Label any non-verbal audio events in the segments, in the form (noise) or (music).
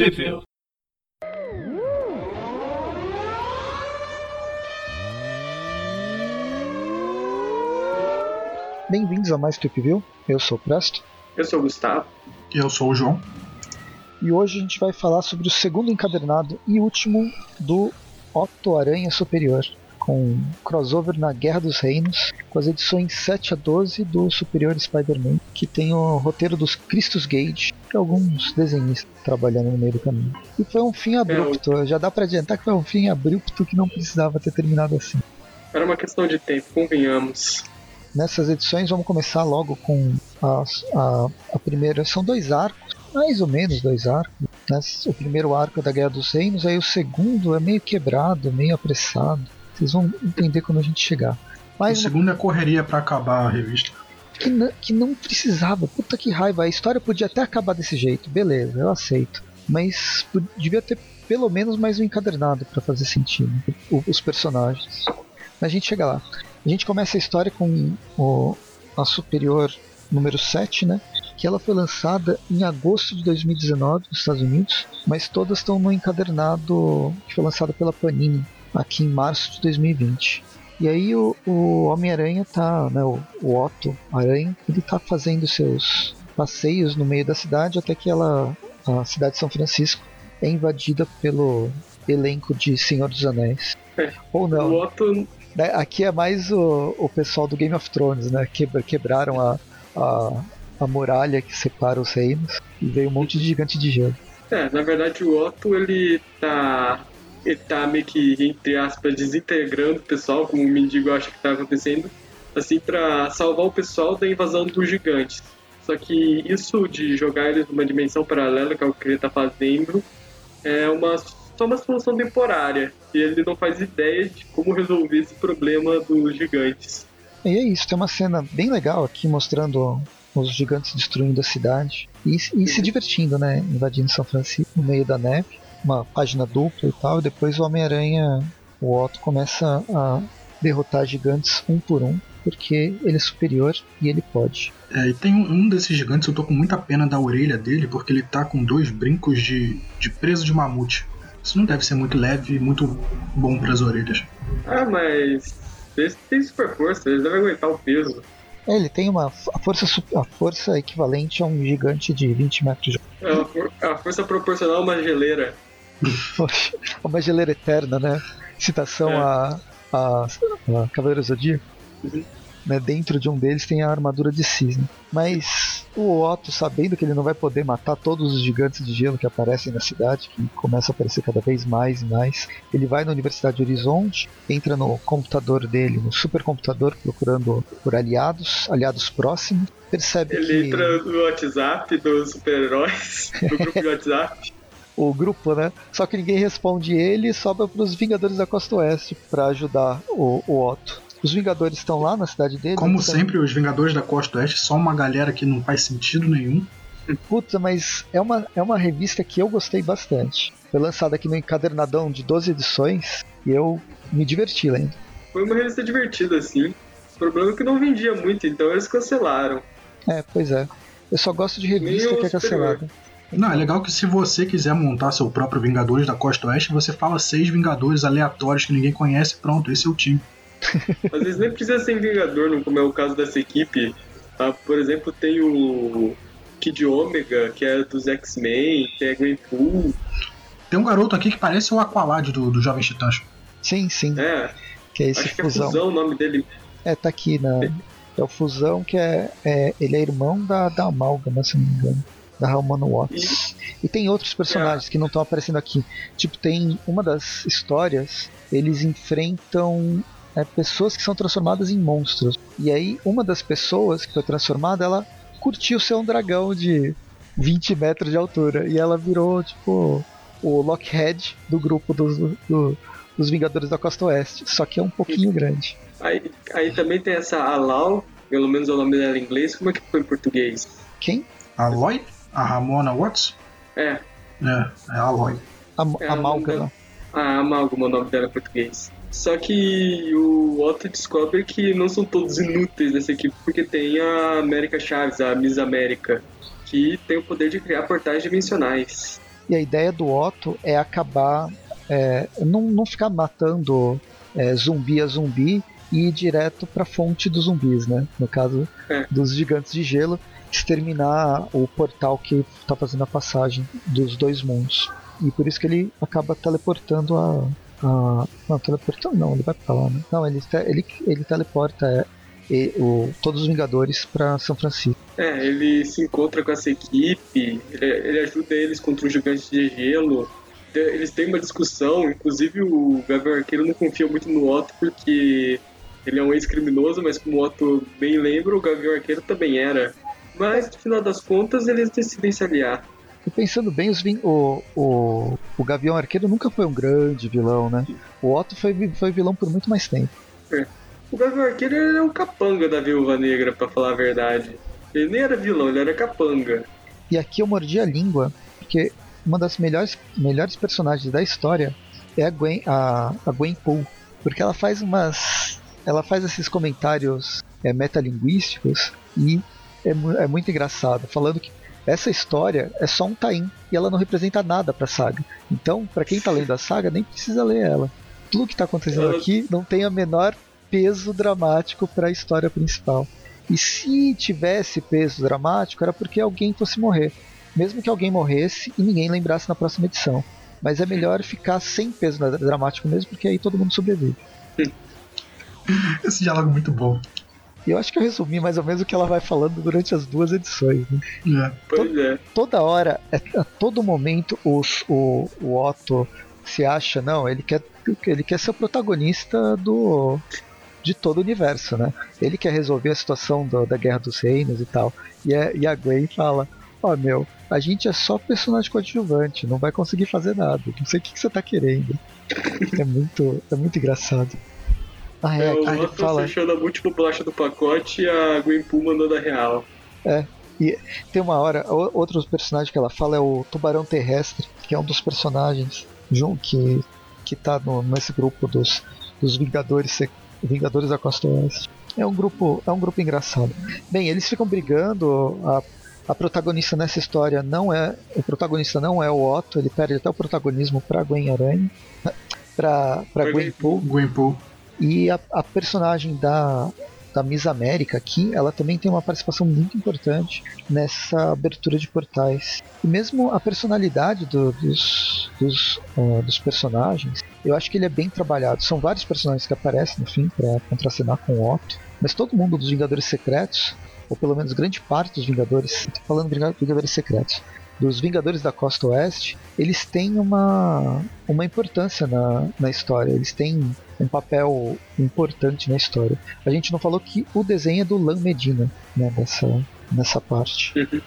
Trivia. Bem-vindos a mais Trip View. Eu sou o Presto. Eu sou o Gustavo. Eu sou o João. E hoje a gente vai falar sobre o segundo encadernado e último do Otto Aranha Superior, com crossover na Guerra dos Reinos, com as edições 7 a 12 do Superior Spider-Man, que tem o roteiro dos Christus Gage e alguns desenhistas trabalhando no meio do caminho. E foi um fim abrupto, já dá pra adiantar que foi um fim abrupto que não precisava ter terminado assim. Era uma questão de tempo, convenhamos. Nessas edições vamos começar logo com a, a, a primeira. São dois arcos, mais ou menos dois arcos. Né? O primeiro arco é da Guerra dos Reinos, aí o segundo é meio quebrado, meio apressado. Vocês vão entender quando a gente chegar. Mas o segundo é correria para acabar a revista. Que, não, que não precisava. Puta que raiva. A história podia até acabar desse jeito. Beleza, eu aceito. Mas devia ter pelo menos mais um encadernado para fazer sentido. Os personagens. Mas a gente chega lá. A gente começa a história com o, a Superior número 7, né? Que ela foi lançada em agosto de 2019 nos Estados Unidos, mas todas estão no encadernado que foi lançado pela Panini aqui em março de 2020. E aí o, o Homem-Aranha tá, né, o, o Otto Aranha, ele tá fazendo seus passeios no meio da cidade até que ela, a cidade de São Francisco, é invadida pelo elenco de Senhor dos Anéis. É. Ou não. O Otto né, Aqui é mais o, o pessoal do Game of Thrones, né? quebraram a, a, a muralha que separa os reinos e veio um monte de gigante de gelo. É, na verdade o Otto ele tá. Ele tá meio que, entre aspas, desintegrando o pessoal, como o mendigo acha que tá acontecendo, assim, pra salvar o pessoal da invasão dos gigantes. Só que isso de jogar eles numa dimensão paralela, que é o que ele tá fazendo, é uma só uma solução temporária. E ele não faz ideia de como resolver esse problema dos gigantes. E é isso, tem uma cena bem legal aqui mostrando os gigantes destruindo a cidade e, e se divertindo, né? Invadindo São Francisco no meio da neve, uma página dupla e tal. E depois o Homem-Aranha, o Otto, começa a derrotar gigantes um por um, porque ele é superior e ele pode. É, e tem um, um, desses gigantes, eu tô com muita pena da orelha dele, porque ele tá com dois brincos de, de preso de mamute. Isso não deve ser muito leve e muito bom para as orelhas. Ah, mas esse tem super força, ele deve aguentar o peso. É, ele tem uma a força, a força equivalente a um gigante de 20 metros de é a, for, a força proporcional a uma geleira. Uma geleira eterna, né? Citação é. a, a, a Cavaleiro Zodíaco. Uhum. Né, dentro de um deles tem a armadura de cisne. Mas o Otto, sabendo que ele não vai poder matar todos os gigantes de gelo que aparecem na cidade, que começam a aparecer cada vez mais e mais, ele vai na Universidade de Horizonte, entra no computador dele, no supercomputador, procurando por aliados, aliados próximos, percebe ele que... Ele entra no WhatsApp dos super-heróis, no grupo de WhatsApp. O grupo, né? Só que ninguém responde ele e sobra para os Vingadores da Costa Oeste para ajudar o, o Otto. Os Vingadores estão lá na cidade dele. Como então... sempre, os Vingadores da Costa Oeste, só uma galera que não faz sentido nenhum. Puta, mas é uma, é uma revista que eu gostei bastante. Foi lançada aqui no encadernadão de 12 edições e eu me diverti lendo. Foi uma revista divertida, assim. O problema é que não vendia muito, então eles cancelaram. É, pois é. Eu só gosto de revista que é cancelada. Não, é legal que se você quiser montar seu próprio Vingadores da Costa Oeste, você fala seis Vingadores aleatórios que ninguém conhece, pronto, esse é o time. (laughs) Às vezes nem precisa ser Vingador, como é o caso dessa equipe. Tá? Por exemplo, tem o Kid Omega, que é dos X-Men, tem a Gwenpool. Tem um garoto aqui que parece o Aqualad do, do Jovem Titãs. Sim, sim. É. Que é esse Acho fusão. que é Fusão o nome dele. É, tá aqui na. É o Fusão, que é, é. Ele é irmão da, da Amálgama, se não me engano. Da Ramona Watts. E, tem outros personagens que não estão aparecendo aqui. Tipo, tem uma das histórias, eles enfrentam é, pessoas que são transformadas em monstros. E aí, uma das pessoas que foi transformada, ela curtiu ser um dragão de 20 metros de altura. E ela virou, tipo, o Lockhead do grupo dos, do, dos Vingadores da Costa Oeste. Só que é um pouquinho grande. Aí, aí também tem essa Alau, pelo menos é o nome dela em inglês. Como é que foi em português? Quem? Aloy? A Ramona Watts? É. É, é Aloy. Am é Amálgama. Ah, Amálgama é o nome dela em português. Só que o Otto descobre que não são todos inúteis nessa equipe, porque tem a América Chaves, a Miss América, que tem o poder de criar portais dimensionais. E a ideia do Otto é acabar. É, não, não ficar matando é, zumbi a zumbi e ir direto para a fonte dos zumbis, né? No caso É. dos gigantes de gelo, exterminar o portal que está fazendo a passagem dos dois mundos. E por isso que ele acaba teleportando a. a não, teleportando não, ele vai pra lá, né? Não, ele, ele, ele teleporta é, e- o, todos os Vingadores para São Francisco. É, ele se encontra com essa equipe, ele, ele ajuda eles contra os gigantes de gelo. Eles têm uma discussão, inclusive o Gavião Arqueiro não confia muito no Otto porque ele é um ex-criminoso, mas como o Otto bem lembra, o Gavião Arqueiro também era. Mas no final das contas eles decidem se aliar. E pensando bem, os, o, o, o Gavião Arqueiro nunca foi um grande vilão, né? O Otto foi, foi vilão por muito mais tempo. O Gavião Arqueiro ele é um capanga da Viúva Negra, pra falar a verdade. Ele nem era vilão, ele era capanga. E aqui eu mordi a língua, porque uma das melhores, melhores personagens da história é a Gwen, a, a Gwen Poole. Porque ela faz umas. Ela faz esses comentários é, metalinguísticos e é, é muito engraçado, falando que essa história é só um tain e ela não representa nada pra saga. Então, pra quem tá lendo a saga, nem precisa ler ela. Tudo que tá acontecendo Ela- aqui não tem a menor peso dramático para a história principal. E se tivesse peso dramático, era porque alguém fosse morrer. Mesmo que alguém morresse e ninguém lembrasse na próxima edição. Mas é melhor ficar sem peso dra- dramático mesmo, porque aí todo mundo sobrevive. Esse diálogo é muito bom. E eu acho que eu resumi mais ou menos o que ela vai falando durante as duas edições. né? É. Pois é. Toda hora, é- a todo momento, os- o, o Otto se acha, não, ele quer, ele quer ser o protagonista do de todo o universo, né? Ele quer resolver a situação do- da Guerra dos Reinos e tal. E a, e a Gwen fala, ó meu, a gente é só personagem coadjuvante, não vai conseguir fazer nada. Não sei o que, que você tá querendo. É muito, é muito engraçado. Ah, é, É, o ele Otto fala. fechando a múltipla bolacha do pacote e a Gwen Poole mandando a real. Tem uma hora, outro personagem que ela fala é o Tubarão Terrestre, que é um dos personagens jun- que, que tá no, nesse grupo dos, dos Vingadores, Vingadores da Costa Oeste. É um grupo, é um grupo engraçado. Bem, eles ficam brigando, a, a protagonista nessa história não é, o protagonista não é o Otto, ele perde até o protagonismo pra Gwen Aranha, pra, pra Pra Gwen. Gwenpool. E a, a personagem da, da Miss América aqui, ela também tem uma participação muito importante nessa abertura de portais. E mesmo a personalidade do- dos, dos, ah, dos personagens, eu acho que ele é bem trabalhado. São vários personagens que aparecem no fim para contracenar com o Otto, mas todo mundo dos Vingadores Secretos, ou pelo menos grande parte dos Vingadores, tô falando Vinga- Vingadores Secretos, dos Vingadores da Costa Oeste, eles têm uma, uma importância na, na história. Eles têm um papel importante na história. A gente não falou que o desenho é do Lan Medina, né, nessa, nessa parte. Uhum.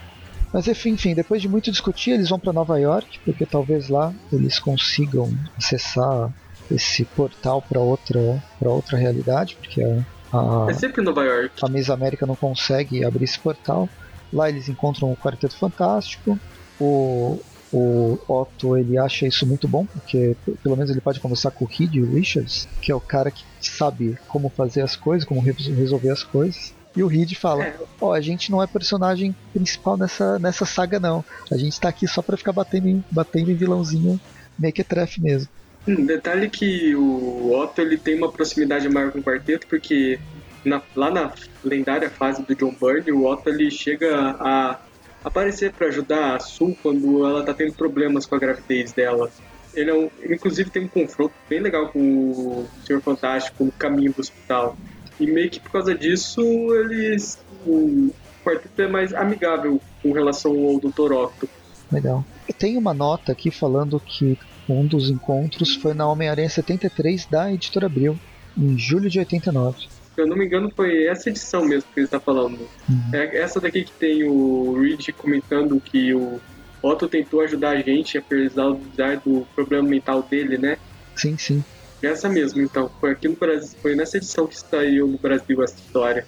Mas enfim, depois de muito discutir, eles vão para Nova York, porque talvez lá eles consigam acessar esse portal para outra, pra outra realidade, porque a, a, É sempre em Nova York. a Miss América não consegue abrir esse portal. Lá eles encontram o Quarteto Fantástico. O, o Otto ele acha isso muito bom, porque pelo menos ele pode conversar com o Reed Richards, que é o cara que sabe como fazer as coisas, como re- resolver as coisas. E o Reed fala: É, Ó, a gente não é personagem principal nessa, nessa saga, não. A gente tá aqui só pra ficar batendo em, batendo em vilãozinho mequetrefe mesmo. Um detalhe que o Otto ele tem uma proximidade maior com o quarteto, porque na- lá na lendária fase do John Byrne, o Otto ele chega a aparecer para ajudar a Sue quando ela tá tendo problemas com a gravidez dela. Ele é um, inclusive tem um confronto bem legal com o Senhor Fantástico no caminho do hospital. E meio que por causa disso, eles. O quarteto é mais amigável com relação ao Dr. Otto. Legal. Tem uma nota aqui falando que um dos encontros foi na Homem-Aranha 73 da Editora Abril, em julho de 89. Se eu não me engano, foi essa edição mesmo que ele está falando. É essa daqui que tem o Reed comentando que o Otto tentou ajudar a gente, apesar do problema mental dele, né? Sim, sim. Essa mesmo, então. Foi aqui no Brasil, foi nessa edição que saiu no Brasil essa história.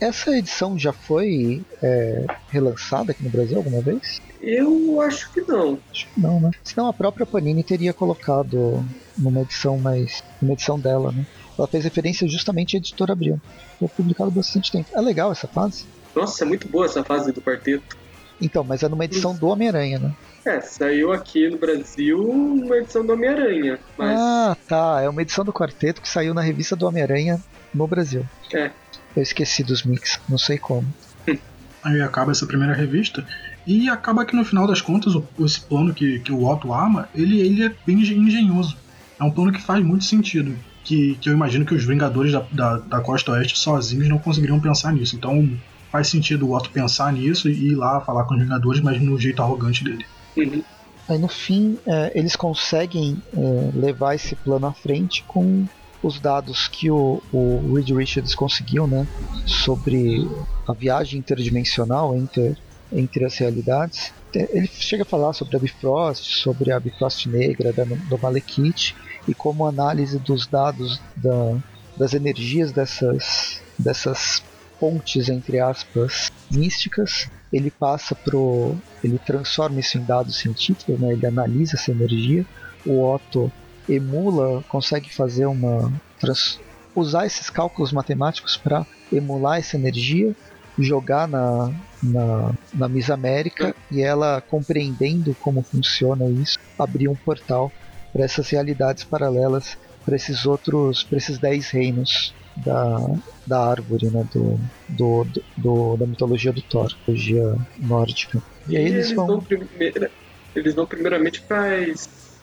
Essa edição já foi é, relançada aqui no Brasil alguma vez? Eu acho que não. Acho que não, né? Senão a própria Panini teria colocado numa edição mais. numa edição dela, né? Ela fez referência justamente à editora Abril. Foi publicado há bastante tempo. É legal essa fase. Nossa, é muito boa essa fase do quarteto. Então, mas é numa edição do Homem-Aranha, né? É, saiu aqui no Brasil uma edição do Homem-Aranha. Mas Ah, tá. É uma edição do quarteto que saiu na revista do Homem-Aranha no Brasil. É. Eu esqueci dos mix, não sei como. (laughs) Aí acaba essa primeira revista. E acaba que no final das contas, o- esse plano que, que o Otto arma, ele, ele é bem engen- engenhoso. É um plano que faz muito sentido. Que, que eu imagino que os Vingadores da, da, da Costa Oeste sozinhos não conseguiriam pensar nisso. Então faz sentido o Otto pensar nisso e ir lá falar com os Vingadores, mas no jeito arrogante dele. uhum. Aí no fim, é, eles conseguem é, levar esse plano à frente com os dados que o, o Reed Richards conseguiu, né? Sobre a viagem interdimensional entre, entre as realidades. Ele chega a falar sobre a Bifrost, sobre a Bifrost negra da, do Malekith e como análise dos dados da, das energias dessas, dessas pontes, entre aspas, místicas, ele passa pro. ele transforma isso em dados científicos, né? ele analisa essa energia. O Otto emula, consegue fazer uma. trans- usar esses cálculos matemáticos para emular essa energia, jogar na, na, na Miss América e ela, compreendendo como funciona isso, abrir um portal para essas realidades paralelas, para esses outros, para esses 10 reinos da, da árvore, né, do, do, do- da mitologia do Thor, mitologia nórdica. E aí eles vão. primeira- eles vão primeiramente pra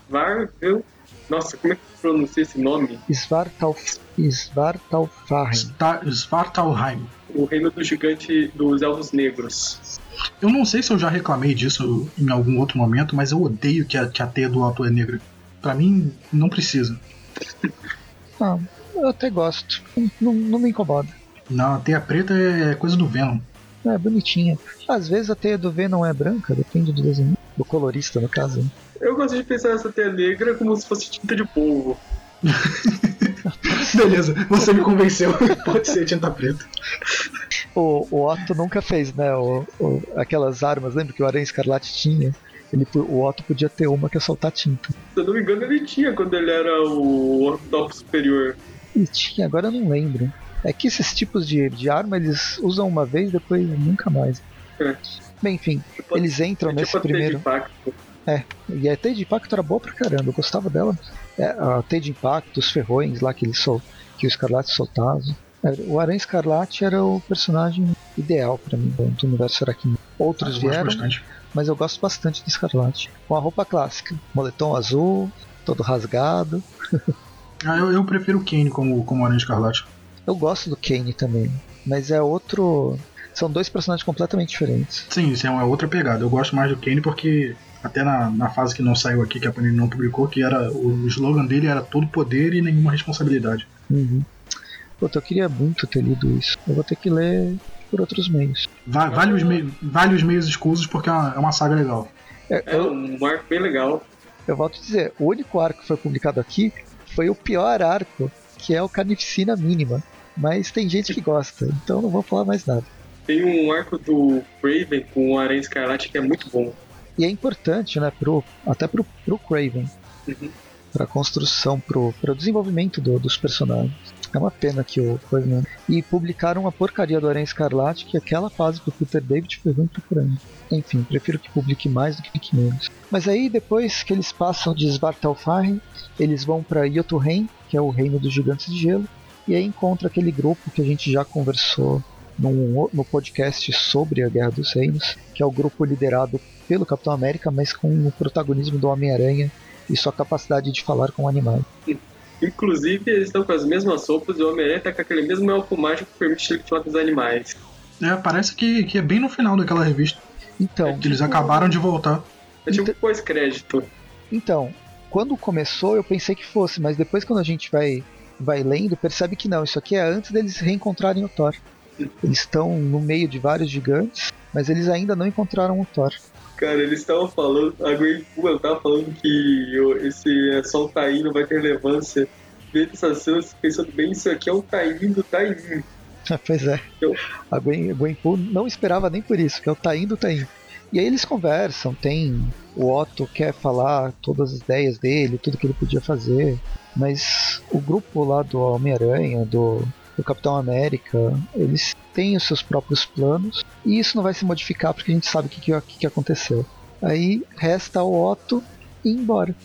Svarvel. Nossa, como é que pronuncia esse nome? Svartalf, Svartalfheim. O reino do gigante dos elfos negros. Eu não sei se eu já reclamei disso em algum outro momento, mas eu odeio que a, que a teia do Otto é negra. Pra mim, não precisa. Ah, eu até gosto. Não, não me incomoda. Não, a teia preta é coisa do Venom. É bonitinha. Às vezes a teia do V não é branca, depende do desenho. Do colorista, no caso. Eu gosto de pensar nessa teia negra como se fosse tinta de polvo. (laughs) Beleza, você me convenceu. (laughs) Pode ser tinta preta. O, o Otto nunca fez, né? O, o- aquelas armas, lembra que o Aranha Escarlate tinha? Ele, o Otto podia ter uma que é soltar tinta. Se eu não me engano, ele tinha quando ele era o top superior. E tinha, agora eu não lembro. É que esses tipos de, de arma eles usam uma vez, depois nunca mais. É. Bem, enfim, Tipo, eles entram é nesse tipo de primeiro. impacto. E a Teia de Impacto era boa pra caramba, eu gostava dela. É, a Teia de Impacto, os ferrões lá que ele sol, que o Escarlate soltava. É, O Aranha Escarlate era o personagem ideal pra mim do universo Aracnídeo. Outros gosto vieram, bastante. Mas eu gosto bastante do Escarlate. Com a roupa clássica, moletom azul, todo rasgado. Ah, eu, eu prefiro o Kane como, como Aranha Escarlate. Eu gosto do Kane também, mas é outro. São dois personagens completamente diferentes. Sim, isso é uma outra pegada. Eu gosto mais do Kane porque, até na, na fase que não saiu aqui, que a Panini não publicou, que era o slogan dele era todo poder e nenhuma responsabilidade. Uhum. Puta, eu queria muito ter lido isso. Eu vou ter que ler por outros meios. Va- Vale os, mei- vale os meios escusos porque é uma, é uma saga legal. É, É eu, um arco bem legal. eu volto a dizer, o único arco que foi publicado aqui foi o pior arco, que é o Carnificina Mínima. Mas tem gente que gosta, então não vou falar mais nada. Tem um arco do Raven com o Aranha Escarlate que é muito bom. E é importante, né, pro, até pro, pro Craven, Uhum. Pra construção, pro, pro desenvolvimento do- dos personagens. É uma pena que o coisa não. E publicaram uma porcaria do Aranha Escarlate, que aquela fase do Peter David foi ruim pra caramba. Enfim, prefiro que publique mais do que publique menos. Mas aí, depois que eles passam de Svartalfheim, eles vão pra Jotunheim, que é o reino dos gigantes de gelo, e aí encontra aquele grupo que a gente já conversou num, no podcast sobre a Guerra dos Reinos, que é o grupo liderado pelo Capitão América, mas com o protagonismo do Homem-Aranha e sua capacidade de falar com animais. Inclusive, eles estão com as mesmas roupas e o Homem-Aranha tá com aquele mesmo elfo mágico que permite ele falar com os animais. É, parece que, que é bem no final daquela revista. Então, Que eles acabaram de voltar. É tipo pós-crédito. então, quando começou eu pensei que fosse, mas depois quando a gente vai vai lendo, percebe que não, isso aqui é antes deles reencontrarem o Thor. Eles estão no meio de vários gigantes, mas eles ainda não encontraram o Thor. Cara, eles estavam falando, a Gwen Puma ela tava falando que o- esse Sol Taim não vai ter relevância. Vendo essas cenas, pensando bem, isso aqui é um Taim do Taim. pois é. Eu- A Gwen, Gwenpool não esperava nem por isso, que é o tá indo, tá indo. E aí eles conversam, tem. O Otto quer falar todas as ideias dele, tudo que ele podia fazer. Mas o grupo lá do Homem-Aranha, do, o Capitão América, eles têm os seus próprios planos e isso não vai se modificar porque a gente sabe o que, que, que aconteceu. Aí resta o Otto ir embora.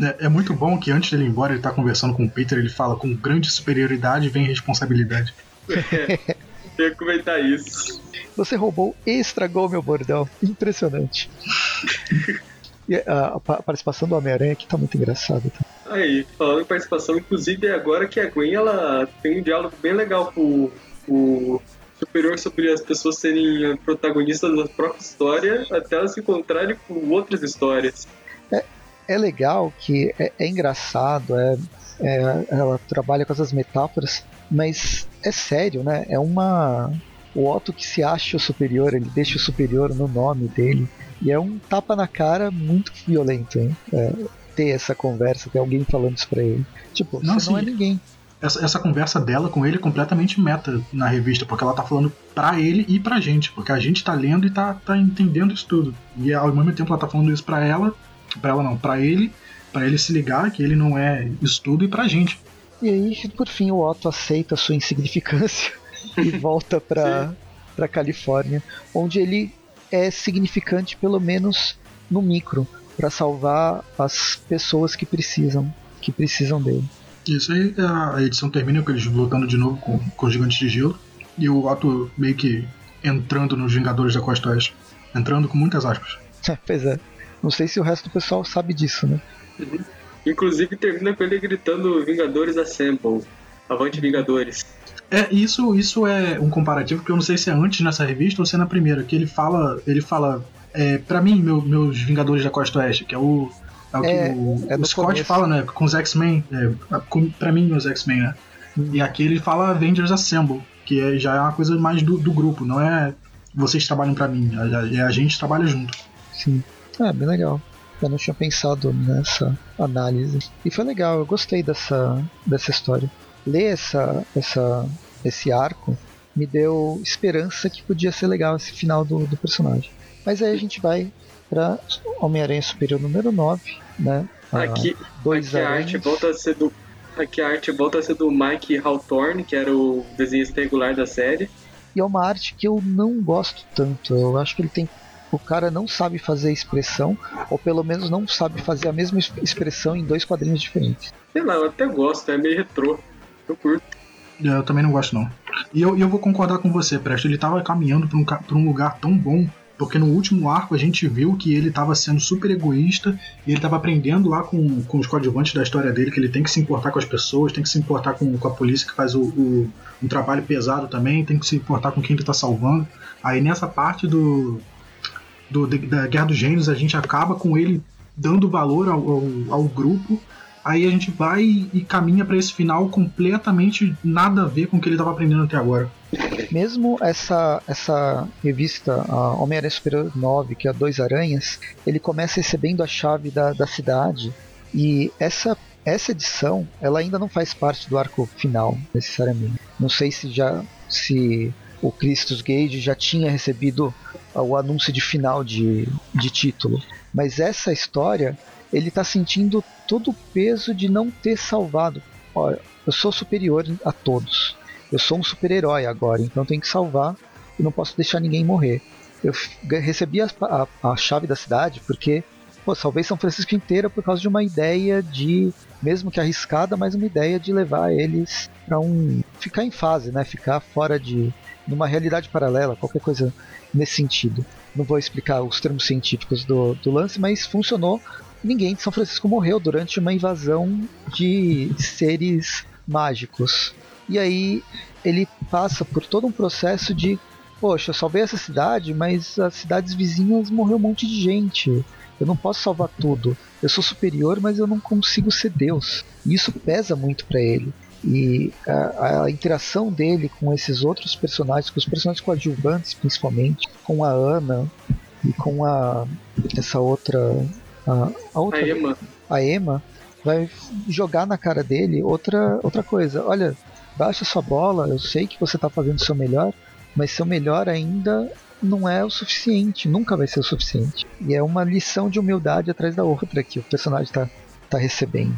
É, é, muito bom que antes dele ir embora, ele tá conversando com o Peter, ele fala com grande superioridade vem responsabilidade. É, (laughs) eu ia comentar isso. Você roubou e estragou meu bordão. Impressionante. (laughs) e a, a participação do Homem-Aranha aqui tá muito engraçada. Tá? Aí, falando em participação, inclusive agora que a Gwen ela tem um diálogo bem legal com o superior sobre as pessoas serem protagonistas da própria história até elas se encontrarem com outras histórias. É, é legal que é, é engraçado, é, é, ela trabalha com essas metáforas, mas é sério, né? É uma. O Otto que se acha o superior, ele deixa o superior no nome dele. E é um tapa na cara muito violento, hein? É, ter essa conversa, ter alguém falando isso pra ele. Tipo, não, você não é ninguém. Essa, essa conversa dela com ele é completamente meta na revista, porque ela tá falando pra ele e pra gente, porque a gente tá lendo e tá, tá entendendo isso tudo. E ao mesmo tempo ela tá falando isso pra ela, pra ela não, pra ele, para ele se ligar que ele não é estudo e pra gente. E aí, por fim, o Otto aceita a sua insignificância (laughs) e volta pra, pra Califórnia, onde ele é significante pelo menos no micro para salvar as pessoas que precisam, que precisam dele. Isso aí, a edição termina com eles lutando de novo com, com os gigantes de gelo e o Otto meio que entrando nos Vingadores da Costa Oeste. Entrando com muitas aspas. (laughs) pois é. Não sei se o resto do pessoal sabe disso, né? Uhum. Inclusive termina com ele gritando Vingadores Assemble. Avante Vingadores. É, isso, isso é um comparativo que eu não sei se é antes nessa revista ou se é na primeira, que ele fala, ele fala é, para mim, meu, meus Vingadores da Costa Oeste, que é o, é o que é, o, é o Scott começo. fala, né? Com os X-Men. É, pra mim, os X-Men, né? Hum. E aqui ele fala Avengers Assemble, que é, já é uma coisa mais do, do grupo, não é vocês trabalham para mim, é a gente trabalha junto. Sim. É, bem legal. Eu não tinha pensado nessa análise. E foi legal, eu gostei dessa, dessa história. Ler essa, essa, esse arco me deu esperança que podia ser legal esse final do, do personagem. Mas aí a gente vai para Homem-Aranha Superior número 9, né? Aqui, dois aqui a arte volta a ser do aqui a arte volta a ser do Mike Hawthorne, que era o desenhista regular da série. E é uma arte que eu não gosto tanto. Eu acho que ele tem o cara não sabe fazer expressão, ou pelo menos não sabe fazer a mesma expressão em dois quadrinhos diferentes. Sei lá, eu até gosto, é meio retrô. Eu curto. É, eu também não gosto, não. E eu, eu vou concordar com você, Presto. Ele tava caminhando pra um, pra um lugar tão bom porque no último arco a gente viu que ele estava sendo super egoísta e ele estava aprendendo lá com, com os coadjuvantes da história dele que ele tem que se importar com as pessoas, tem que se importar com, com a polícia que faz o, o, um trabalho pesado também, tem que se importar com quem ele está salvando. Aí nessa parte do, do, da Guerra dos Gênios a gente acaba com ele dando valor ao, ao, ao grupo aí a gente vai e caminha para esse final completamente nada a ver com o que ele estava aprendendo até agora. Mesmo essa, essa revista, Homem-Aranha Superior 9, que é Dois Aranhas, ele começa recebendo a chave da, da cidade e essa essa edição ela ainda não faz parte do arco final necessariamente. Não sei se já se o Christus Gage já tinha recebido o anúncio de final de, de título, mas essa história ele está sentindo todo o peso de não ter salvado. Olha, eu sou superior a todos. Eu sou um super-herói agora, então tenho que salvar e não posso deixar ninguém morrer. Eu recebi a, a, a chave da cidade porque pô, salvei São Francisco inteira por causa de uma ideia de, mesmo que arriscada, mas uma ideia de levar eles para um ficar em fase, né? Ficar fora de numa realidade paralela, qualquer coisa nesse sentido. Não vou explicar os termos científicos do, do lance, mas funcionou ninguém de São Francisco morreu durante uma invasão de seres mágicos. E aí ele passa por todo um processo de, poxa, eu salvei essa cidade, mas as cidades vizinhas morreu um monte de gente. Eu não posso salvar tudo. Eu sou superior, mas eu não consigo ser Deus. E isso pesa muito para ele. E a, a, interação dele com esses outros personagens, com os personagens coadjuvantes principalmente, com a Ana e com a essa outra a, a outra, a Emma. a Emma vai jogar na cara dele outra, outra coisa. Olha, baixa sua bola, eu sei que você está fazendo o seu melhor, mas seu melhor ainda não é o suficiente, nunca vai ser o suficiente. E é uma lição de humildade atrás da outra que o personagem está tá recebendo.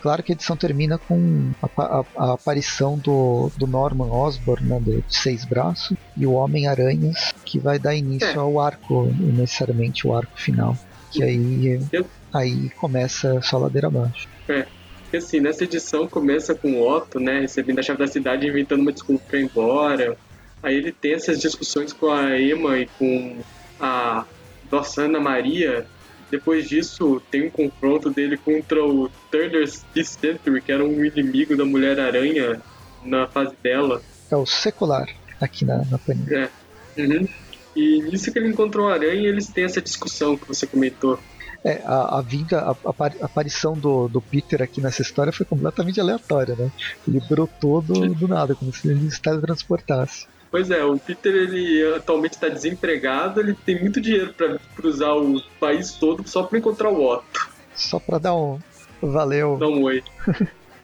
Claro que a edição termina com a, a, a aparição do, do Norman Osborn, né, de seis braços, e o Homem-Aranhas, que vai dar início É. ao arco, necessariamente o arco final. Que aí, Eu- aí começa só ladeira abaixo. Porque assim, nessa edição começa com o Otto, né, recebendo a chave da cidade, inventando uma desculpa pra ir embora. Aí ele tem essas discussões com a Emma e com a nossa Ana Maria. Depois disso, tem um confronto dele contra o Thunder Century, que era um inimigo da Mulher-Aranha na fase dela. É o secular aqui na, na Panini. É. Uhum. E nisso que ele encontrou a aranha, eles têm essa discussão que você comentou. É, a, a vinda, a, a apari- a aparição do, do Peter aqui nessa história foi completamente aleatória, né? Ele brotou do, do nada, como se ele se teletransportasse. Pois é, o Peter ele atualmente está desempregado, ele tem muito dinheiro para cruzar o país todo só para encontrar o Otto. Só pra dar um valeu. Dá um oi.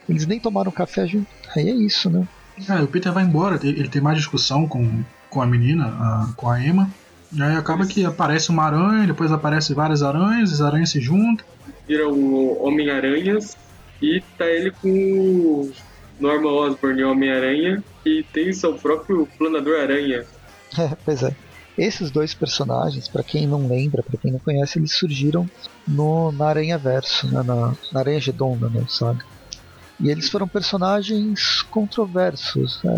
Eles nem tomaram café junto. Aí é isso, né? É, o Peter vai embora, ele ele tem mais discussão com, com a menina, a- com a Emma. E aí acaba que aparece uma aranha, depois aparece várias aranhas, as aranhas se juntam. Vira o Homem-Aranhas e tá ele com o Norman Osborn e o Homem-Aranha e tem seu próprio Planador Aranha. (laughs) É, pois é. Esses dois personagens, pra quem não lembra, pra quem não conhece, eles surgiram no, na Aranha Verso, né? na, na Aranha Redonda, né? Saga. E eles foram personagens controversos, né,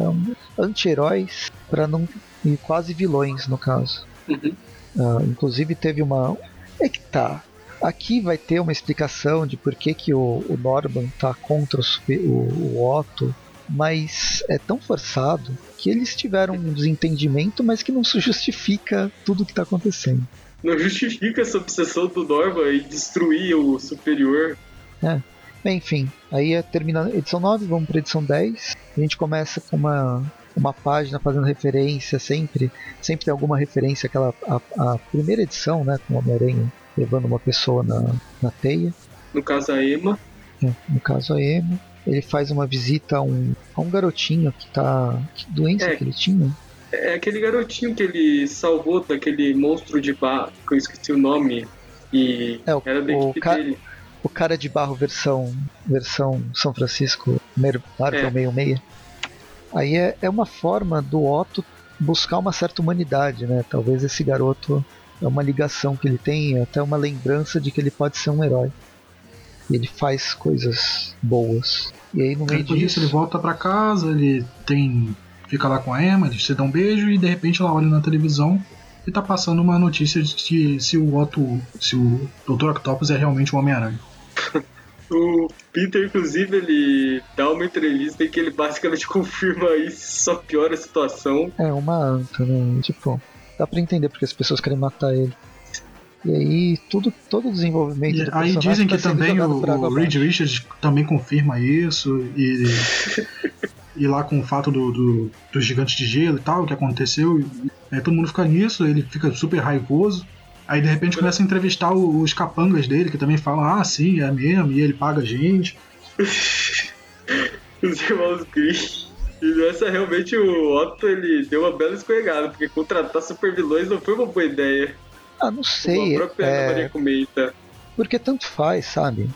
anti-heróis, para não e quase vilões no caso. Uhum. Ah, inclusive teve uma. É que tá. Aqui vai ter uma explicação de por que, que o, o Norman tá contra o, o, o Otto, mas é tão forçado que eles tiveram um desentendimento, mas que não se justifica tudo que tá acontecendo. Não justifica essa obsessão do Norman em destruir o superior. Bem, Enfim, aí é terminando a edição 9, vamos para edição 10. A gente começa com uma, uma página fazendo referência sempre, sempre tem alguma referência àquela a, a primeira edição, né, com o Homem-Aranha levando uma pessoa na, na teia. No caso, a Emma. né, no caso a Emma. Ele faz uma visita a um, a um garotinho que tá. Que doença É. que ele tinha? É aquele garotinho que ele salvou daquele monstro de barro, que eu esqueci o nome. E É, o- era da o equipe ca- dele. O cara de barro versão, versão São Francisco Marvel É. 66. Aí é, é uma forma do Otto buscar uma certa humanidade, né? Talvez esse garoto é uma ligação que ele tem, até uma lembrança de que ele pode ser um herói. E ele faz coisas boas. E aí no meio Depois disso disso. ele volta pra casa, ele tem. fica lá com a Emma, eles se dão um beijo e de repente ela olha na televisão e tá passando uma notícia de que se o Otto. se o Dr. Octopus é realmente um Homem-Aranha. (laughs) O Peter, inclusive, ele dá uma entrevista em que ele basicamente (laughs) confirma isso, só piora a situação. É uma anta, né? Tipo, dá pra entender porque as pessoas querem matar ele. E aí tudo, todo o desenvolvimento E do aí dizem tá que sendo também o, o Reed. Richards também confirma isso e. (laughs) E lá com o fato do, do, do gigante de gelo e tal, o que aconteceu, e, aí todo mundo fica nisso, ele fica super raivoso. Aí de repente começa a entrevistar o- os capangas dele, que também falam, ah, sim, é mesmo, e ele paga a gente. (laughs) Os irmãos Green. E nessa, realmente, o Otto, ele deu uma bela escorregada, porque contratar super vilões não foi uma boa ideia. Ah, não sei. A própria é, Maria comenta. porque tanto faz, sabe?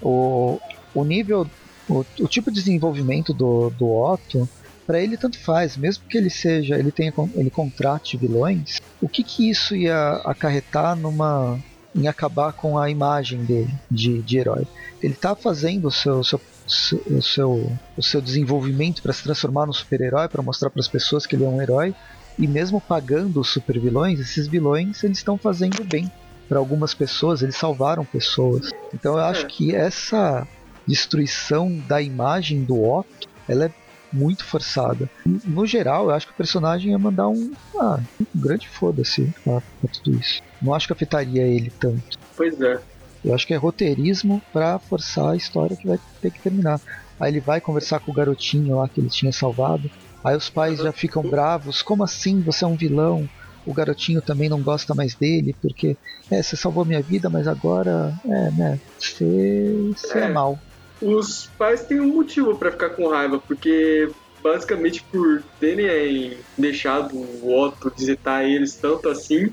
O, o nível, o, o tipo de desenvolvimento do, do Otto, pra ele tanto faz, mesmo que ele seja, ele tenha, ele contrate vilões, o que que isso ia acarretar numa em acabar com a imagem dele de, de herói? Ele tá fazendo o seu, seu o seu, o seu desenvolvimento para se transformar num super-herói, para mostrar para as pessoas que ele é um herói, e mesmo pagando os super vilões, esses vilões eles estão fazendo bem para algumas pessoas, eles salvaram pessoas. Então eu acho que essa destruição da imagem do Otto, ela é muito forçada. No geral, eu acho que o personagem ia mandar um, ah, um grande foda-se pra, tudo isso. Não acho que afetaria ele tanto. Pois é. Eu acho que é roteirismo pra forçar a história que vai ter que terminar. Aí ele vai conversar com o garotinho lá que ele tinha salvado. Aí os pais já ficam bravos. Como assim? Você é um vilão? O garotinho também não gosta mais dele porque é, você salvou minha vida, mas agora é, né? Você, você é É. mal. Os pais têm um motivo pra ficar com raiva, porque basicamente por terem deixado o Otto visitar eles tanto assim,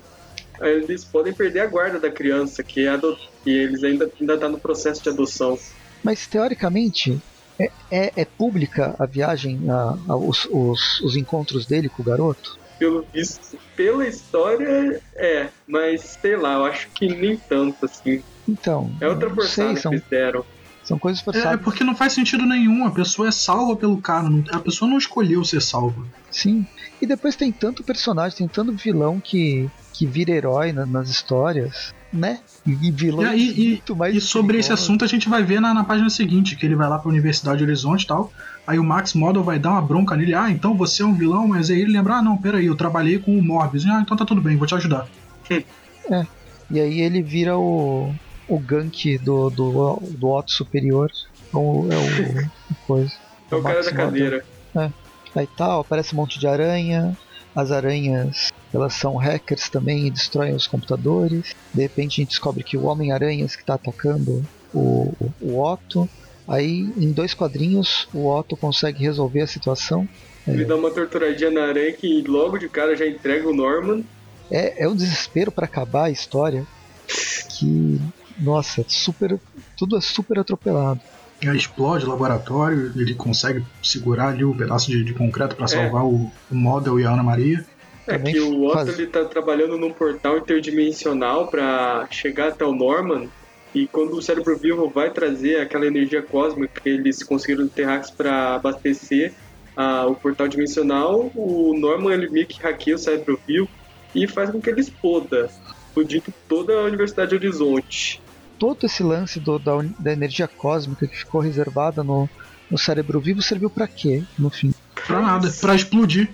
eles podem perder a guarda da criança, que, é ado- que eles ainda ainda tá no processo de adoção. Mas teoricamente é, é, é pública a viagem, a, a, os, os, os encontros dele com o garoto? Pelo visto, pela história é, mas sei lá, eu acho que nem tanto assim. Então. É outra porção sei, são, que fizeram. São coisas É, forçadas. é porque não faz sentido nenhum. A pessoa é salva pelo cara. não- A pessoa não escolheu ser salva. Sim. E depois tem tanto personagem, tem tanto vilão que, que vira herói na- nas histórias, né? E vilão É, e- e- muito mais. E sobre esse assunto a gente vai ver na, na página seguinte, que ele vai lá pra Universidade de Horizonte e tal. Aí o Max Model vai dar uma bronca nele. Ah, então você é um vilão, mas aí ele lembra, ah, não, peraí, eu trabalhei com o Morbius. Ah, então tá tudo bem, vou te ajudar. E aí ele vira o, o gank do, do, do Otto superior. Então é o, o (laughs) coisa. É o cara da cadeira. Aí tal, aparece um monte de aranha. As aranhas, elas são hackers também e destroem os computadores. De repente a gente descobre que o Homem-Aranhas que está atacando o, o Otto. Aí, em dois quadrinhos, o Otto consegue resolver a situação. Ele dá uma torturadinha na aranha que logo de cara já entrega o Norman. É, é um desespero para acabar a história. Que, nossa, é super, tudo é super atropelado. E aí explode o laboratório, ele consegue segurar ali o pedaço de, de concreto pra salvar o, o Model e a Ana Maria. É Também que o Otto faz- ele tá trabalhando num portal interdimensional pra chegar até o Norman. E quando o cérebro vivo vai trazer aquela energia cósmica que eles conseguiram ter hacks pra abastecer ah, o portal dimensional, o Norman ele meio que hackeia o cérebro vivo e faz com que ele exploda, explodindo toda a Universidade de Horizonte. Todo esse lance do- da, da energia cósmica que ficou reservada no, no cérebro vivo serviu para quê, no fim? Pra nada, pra explodir.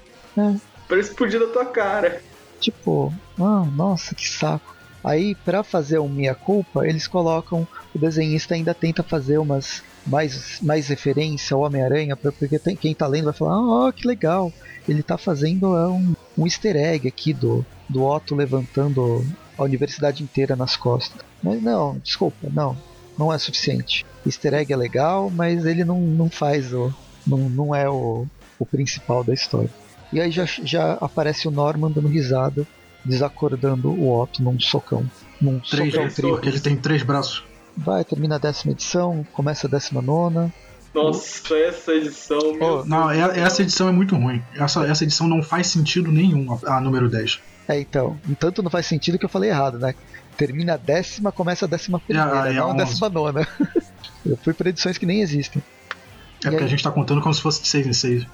Pra explodir na tua cara. Tipo, ah, nossa, que saco. Aí, pra fazer o Minha Culpa, eles colocam. O desenhista ainda tenta fazer umas mais, mais referência ao Homem-Aranha, porque tem, quem tá lendo vai falar: ah, que legal. Ele tá fazendo é, um, um easter egg aqui do, do Otto levantando a universidade inteira nas costas. Mas não, desculpa, não. Não é suficiente. Easter egg é legal, mas ele não, não faz o. Não, não é o, o principal da história. E aí já, já aparece o Norman dando risada desacordando o Otto num socão. Num Três, socão três, porque ele tem três braços. Vai, termina a décima edição, começa a décima nona. Nossa, essa edição. meu Oh, Não, é- essa edição é muito ruim. Essa, essa edição não faz sentido nenhum, a, a número 10. É, então. Tanto não faz sentido que eu falei errado, né? Termina a décima, começa a décima primeira, É, é a não a décima nona. (laughs) Eu fui pra edições que nem existem. É E porque aí? a gente tá contando como se fosse de 6 em 6.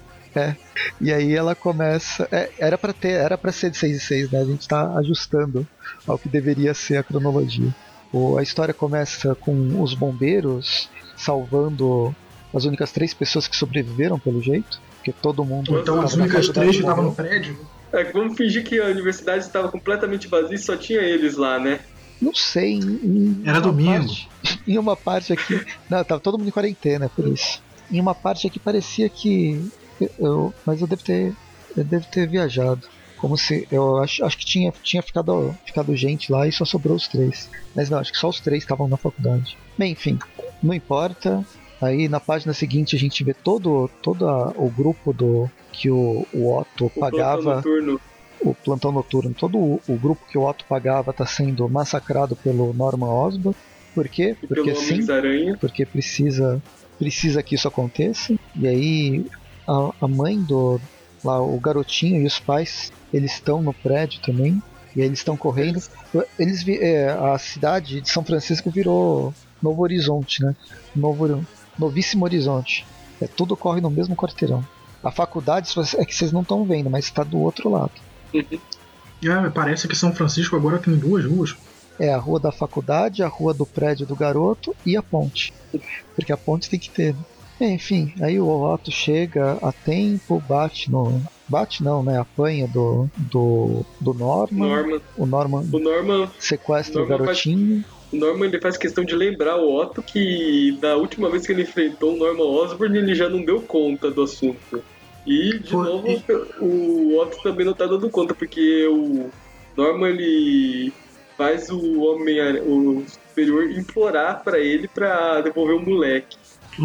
E aí ela começa. é, era para ter, era para ser de 6 e 6, né? A gente tá ajustando ao que deveria ser a cronologia. O- a história começa com os bombeiros salvando as únicas três pessoas que sobreviveram, pelo jeito. Porque todo mundo. Então as únicas três que estavam no prédio. É, vamos fingir que a universidade estava completamente vazia e só tinha eles lá, né? Não sei. Em, em Era domingo. parte- em uma parte aqui. Não, tava todo mundo em quarentena, por isso. Em uma parte aqui parecia que. Eu, mas eu devo ter. Eu devo ter viajado. Como se. Eu acho, acho que tinha, tinha ficado, ficado gente lá e só sobrou os três. Mas não, acho que só os três estavam na faculdade. Bem, enfim, não importa. Aí na página seguinte a gente vê todo, todo a- o grupo do que o, o Otto O pagava noturno. O plantão noturno, todo o, o grupo que o Otto pagava está sendo massacrado pelo Norman Osborn. Por quê? E Porque sim, porque precisa precisa que isso aconteça. E aí a, a mãe do lá o garotinho e os pais, eles estão no prédio também. E aí eles estão correndo. Eles é, a cidade de São Francisco virou Novo Horizonte, né? Novo Novíssimo Horizonte. É, tudo corre no mesmo quarteirão. A faculdade é que vocês não estão vendo, mas está do outro lado. É, parece que São Francisco agora tem duas ruas. É a rua da faculdade, a rua do prédio do garoto e a ponte. Porque a ponte tem que ter. né? Enfim, aí o Otto chega a tempo, bate no. Bate não, né? Apanha do, do, do Norman. Norman. O Norman O Norman, sequestra o Norman faz- garotinho. o Norman ele faz questão de lembrar o Otto que da última vez que ele enfrentou o Norman Osborn ele já não deu conta do assunto. E de Pô, novo o Otto também não tá dando conta porque o Norman ele faz o homem o superior implorar pra ele pra devolver o moleque.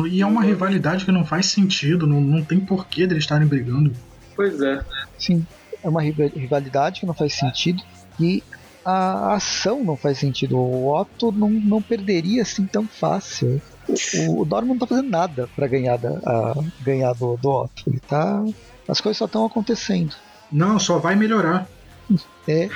E é uma rivalidade que não faz sentido, não, não tem porquê deles estarem brigando. Pois é. Sim, é uma riva- rivalidade que não faz sentido. E a ação não faz sentido. O Otto não, não perderia assim tão fácil. O, o Dorman não tá fazendo nada para ganhar, da, a, ganhar do, do Otto. Ele tá. As coisas só estão acontecendo. Não, só vai melhorar. É.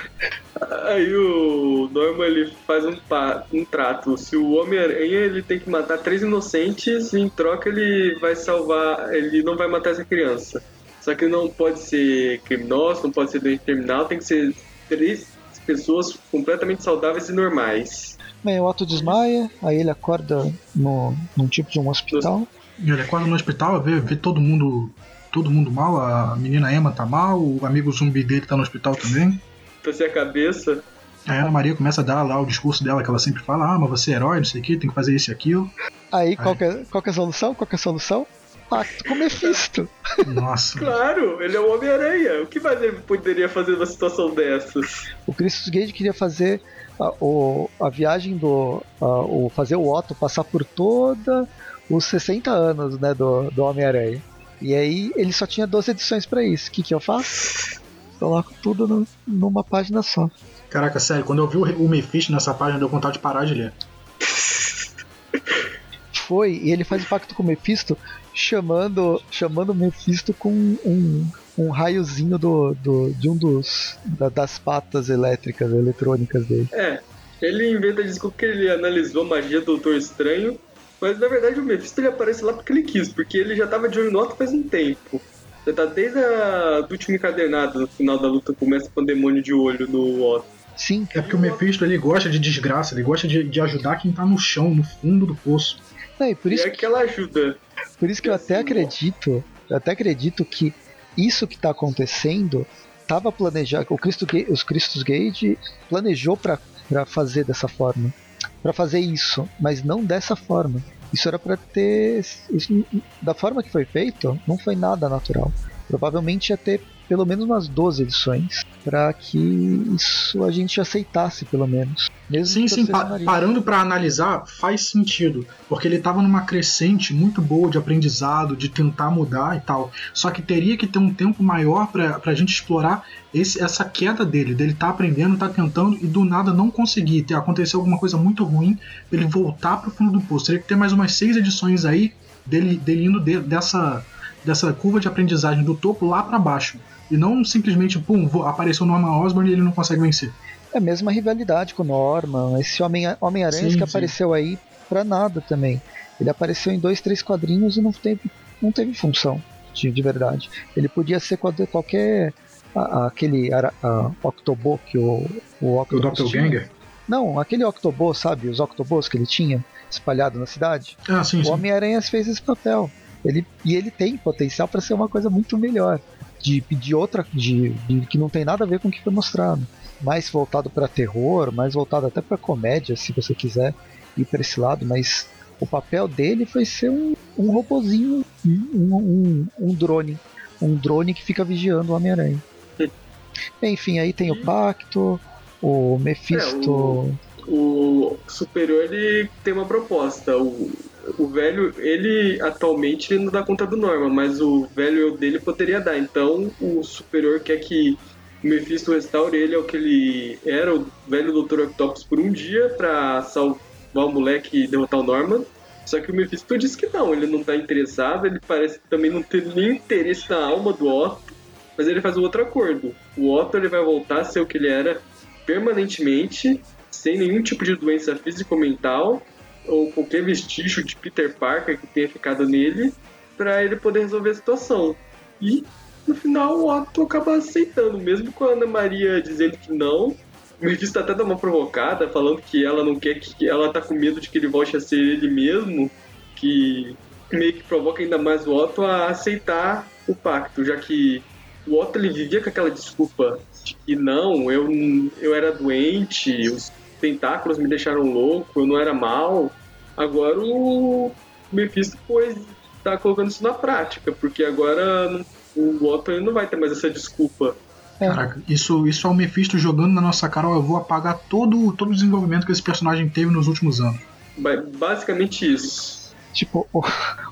Aí o Norman ele faz um, pa- um trato. Se o Homem-Aranha ele tem que matar três inocentes, em troca ele vai salvar. Ele não vai matar essa criança. Só que não pode ser criminoso, não pode ser doente terminal, tem que ser três pessoas completamente saudáveis e normais. Bem, o Otto desmaia, aí ele acorda no, num tipo de um hospital. Ele acorda no hospital, vê, vê todo mundo. Todo mundo mal, a menina Emma tá mal, o amigo zumbi dele tá no hospital também. Torcer a cabeça. A Ana Maria começa a dar lá o discurso dela que ela sempre fala, ah, mas você é herói, não sei o que, tem que fazer isso e aquilo. Aí qual que, é, qual que é a solução? Qual que é a solução? Pacto com o Mephisto. (laughs) Nossa. Claro, ele é o Homem-Aranha. O que mais ele poderia fazer numa situação dessas? O Christus Gage queria fazer a, o, a viagem do. a- o, fazer o Otto passar por toda os 60 anos né, do, do Homem-Aranha. E aí ele só tinha 12 edições pra isso. O que, que eu faço? Coloco tudo no- numa página só. Caraca, sério, quando eu vi o o Mephisto nessa página, deu vontade de parar de ler. Foi, e ele faz o pacto com o Mephisto, chamando, chamando o Mephisto com um, um raiozinho do, do, de um dos da- das patas elétricas, eletrônicas dele. É, ele inventa a desculpa que ele analisou a magia do Doutor Estranho, mas na verdade o Mephisto ele aparece lá porque ele quis, porque ele já tava de olho no Otto faz um tempo. Já tá desde a, do último encadernado, no final da luta, começa com o demônio de olho no Otto. Sim, É porque o Mephisto ele gosta de desgraça, ele gosta de, de ajudar quem tá no chão, no fundo do poço. E por E isso, é aquela ajuda. por isso que eu até acredito, eu até acredito que isso que tá acontecendo tava planejado, o Cristo, os Christus Gage planejou pra fazer dessa forma, Pra fazer isso, mas não dessa forma. Isso era pra ter, isso, da forma que foi feito, não foi nada natural. Provavelmente ia ter pelo menos umas 12 edições pra que isso a gente aceitasse pelo menos. Mesmo Sim, sim, pa- parando pra analisar, faz sentido. Porque ele tava numa crescente muito boa de aprendizado, de tentar mudar e tal. Só que teria que ter um tempo maior pra, pra gente explorar esse, essa queda dele, dele tá aprendendo, tá tentando e do nada não conseguir. Ter acontecer alguma coisa muito ruim, ele voltar pro fundo do poço. Teria que ter mais umas seis edições aí dele, dele indo de- dessa, dessa curva de aprendizagem do topo lá pra baixo. E não simplesmente, pum, apareceu o Norman Osborn e ele não consegue vencer. É a mesma rivalidade com o Norman, esse Homem- Homem-Aranha Sim, que sim. apareceu aí pra nada também. Ele apareceu em dois, três quadrinhos e não teve, não teve função de, de verdade. Ele podia ser qual- qualquer. a- a- aquele ara- a, Octobo que o, o O Octopus. Doppelganger. Não, aquele Octobo, sabe? Os Octobos que ele tinha espalhado na cidade. Ah, sim, O. Homem-Aranha fez esse papel. Ele, e ele tem potencial para ser uma coisa muito melhor. De, de outra. De, de- que não tem nada a ver com o que foi mostrado. Mais voltado para terror, mais voltado até para comédia, se você quiser ir para esse lado. Mas o papel dele foi ser um, um robozinho, um, um, um drone. Um drone que fica vigiando o Homem-Aranha. Enfim, aí tem o Pacto, o Mephisto. O superior ele tem uma proposta. O, o velho, ele atualmente não dá conta do Norma, mas o velho eu dele poderia dar. Então o superior quer que o Mephisto restaure ele ao que ele era, o velho Dr. Octopus, por um dia pra salvar o moleque e derrotar o Norman. Só que o Mephisto diz que não, ele não tá interessado, ele parece também não ter nem interesse na alma do Otto, mas ele faz um outro acordo. O Otto ele vai voltar a ser o que ele era permanentemente, sem nenhum tipo de doença física ou mental, ou qualquer vestígio de Peter Parker que tenha ficado nele, para ele poder resolver a situação. E no final o Otto acaba aceitando, mesmo com a Ana Maria dizendo que não. O Mephisto até dá uma provocada, falando que ela não quer que. ela tá com medo de que ele volte a ser ele mesmo, que meio que provoca ainda mais o Otto a aceitar o pacto, já que o Otto ele vivia com aquela desculpa de que não, eu, eu era doente, os tentáculos me deixaram louco, eu não era mal. Agora o Mephisto pois tá colocando isso na prática, porque agora o Otto ele não vai ter mais essa desculpa. Caraca, isso, isso é o Mephisto jogando na nossa cara, ó, eu vou apagar todo, todo o desenvolvimento que esse personagem teve nos últimos anos. Ba- Basicamente isso. Tipo, o,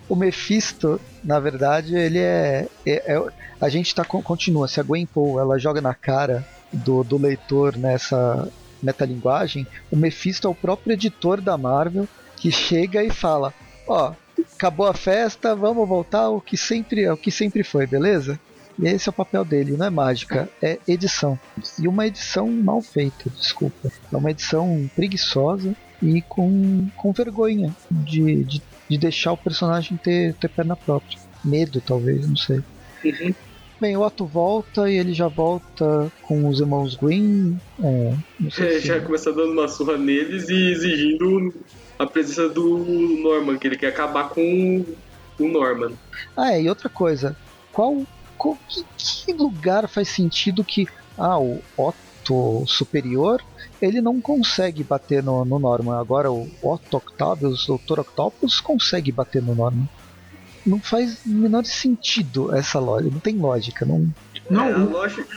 o Mephisto, na verdade, ele é. é- é- a gente tá, con- continua. Se a Gwen Poe ela joga na cara do, do leitor nessa, metalinguagem, o Mephisto é o próprio editor da Marvel que chega e fala: Ó, acabou a festa, vamos voltar ao que sempre, ao que sempre foi, beleza? E esse é o papel dele, não é mágica, é edição. E uma edição mal feita, desculpa. É uma edição preguiçosa e com, com vergonha de, de, de deixar o personagem ter, ter perna própria. Medo, talvez, não sei. Uhum. Bem, o Otto volta e ele já volta com os irmãos Green. É, não sei É, se- já começa dando uma surra neles e exigindo a presença do Norman, que ele quer acabar com o Norman. Ah, é, e outra coisa. Qual, qual que, que lugar faz sentido que ah, o Otto superior ele não consegue bater no, no Norman. Agora o Otto Octavius, o Dr. Octopus, consegue bater no Norman. Não faz o menor sentido essa lógica. Não tem lógica. Não... Não, É, a, lógica,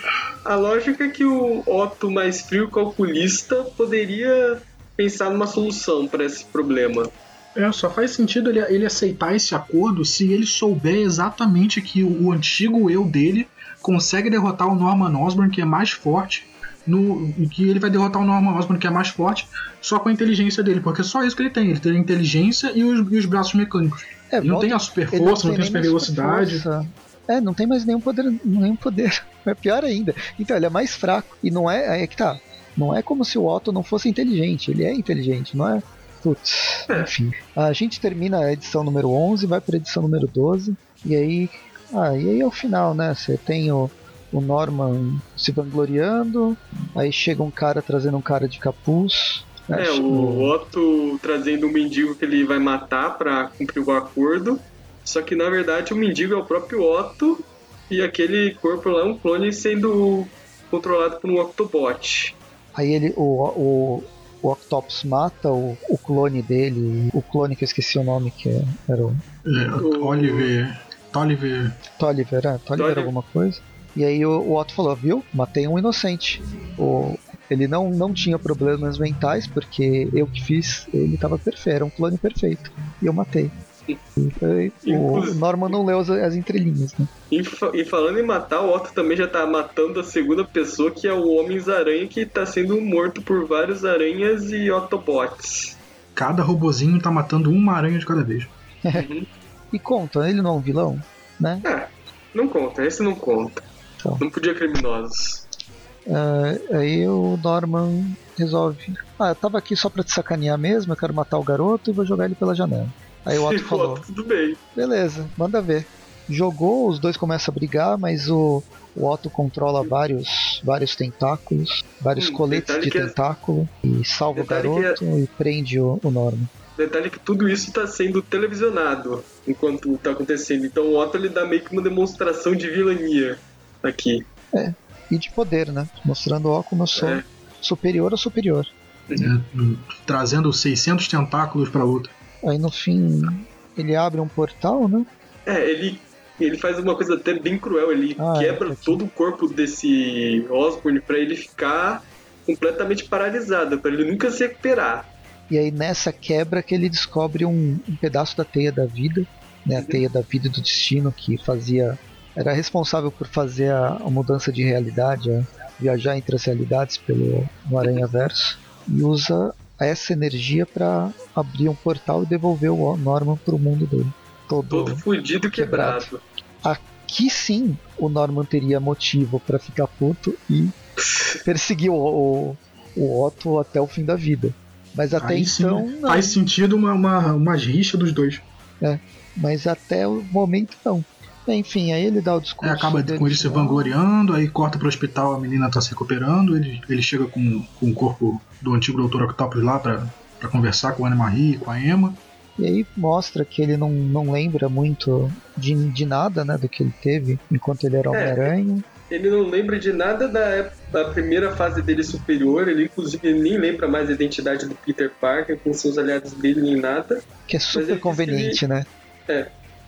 a lógica é que o Otto mais frio calculista poderia pensar numa solução para esse problema. É, só faz sentido ele, ele aceitar esse acordo se ele souber exatamente que o, o antigo eu dele consegue derrotar o Norman Osborn, que é mais forte, no, que ele vai derrotar o Norman Osborn, que é mais forte, só com a inteligência dele, porque é só isso que ele tem. Ele tem a inteligência e os, e os braços mecânicos. É, Ele não volta- tem a super força, não tem a super velocidade. força. É, não tem mais nenhum poder. Nenhum poder. (laughs) É pior ainda. Então, ele é mais fraco. E não é. Aí é que tá. Não é como se o Otto não fosse inteligente. Ele é inteligente, não é? Putz, É. enfim. A gente termina a edição número 11, vai pra edição número 12. E aí. Ah, e aí é o final, né? Você tem o, o Norman se vangloriando. Aí chega um cara trazendo um cara de capuz. É, o Otto trazendo um mendigo que ele vai matar para cumprir o acordo. Só que na verdade o mendigo é o próprio Otto e aquele corpo lá é um clone sendo controlado por um Octobot. Aí ele, o, o, o Octopus mata o, o clone dele, o clone que eu esqueci o nome, que era o É, O- Oliver. Tolliver. Tolliver, é, Tolliver Tolliver. alguma coisa. E aí o, o Otto falou, viu? Matei um inocente. O, ele não, não tinha problemas mentais, porque eu que fiz, ele tava perfeito, era um clone perfeito. E eu matei. Foi- o Norman não leu as, as entrelinhas, né? E, fa- e falando em matar, o Otto também já tá matando a segunda pessoa, que é o Homens-Aranha, que tá sendo morto por vários aranhas e Autobots. Cada robozinho tá matando uma aranha de cada vez. E conta, ele não é um vilão, né? É, não conta, esse não conta. Então. Não podia criminosos. É, aí o Norman resolve. Ah, eu tava aqui só pra te sacanear mesmo, eu quero matar o garoto e vou jogar ele pela janela. Aí o Otto (laughs) falou: Otto, tudo bem. beleza, manda ver. Jogou, os dois começam a brigar, mas o, o Otto controla vários, vários tentáculos, vários Hum, coletes de é- tentáculo, e salva o é- garoto e prende o, o Norman. Detalhe que tudo isso está sendo televisionado enquanto tá acontecendo. Então o Otto ele dá meio que uma demonstração de vilania aqui. E de poder, né? Mostrando, ó, como eu sou É. superior a superior. É, trazendo 600 tentáculos pra luta. Aí no fim, ele abre um portal, né? É, ele, ele faz uma coisa até bem cruel. Ele Ah, quebra é, aqui. todo o corpo desse Osborn para ele ficar completamente paralisado, para ele nunca se recuperar. E aí nessa quebra que ele descobre um, um pedaço da teia da vida, né, a Uhum. teia da vida e do destino que fazia era responsável por fazer a, a mudança de realidade, a viajar entre as realidades pelo no Aranha Verso e usa essa energia para abrir um portal e devolver o Norman pro mundo dele. Todo, Todo fudido e quebrado. quebrado. Aqui sim o Norman teria motivo para ficar puto e (laughs) perseguir o, o, o Otto até o fim da vida. Mas até Aí sim, então não. faz sentido uma, uma, uma rixa dos dois. Mas até o momento não. Enfim, aí ele dá o discurso. acaba dele com ele se vangloriando, aí corta pro hospital, a menina tá se recuperando, ele, ele chega com, com o corpo do antigo Dr. Octopus lá pra, pra conversar com a Anne Marie, com a Emma. E aí mostra que ele não, não lembra muito de, de nada, né, do que ele teve enquanto ele era Homem-Aranha. Ele não lembra de nada da, da primeira fase dele superior. Ele, inclusive, nem lembra mais a identidade do Peter Parker com seus aliados dele nem nada. Que é super conveniente, né?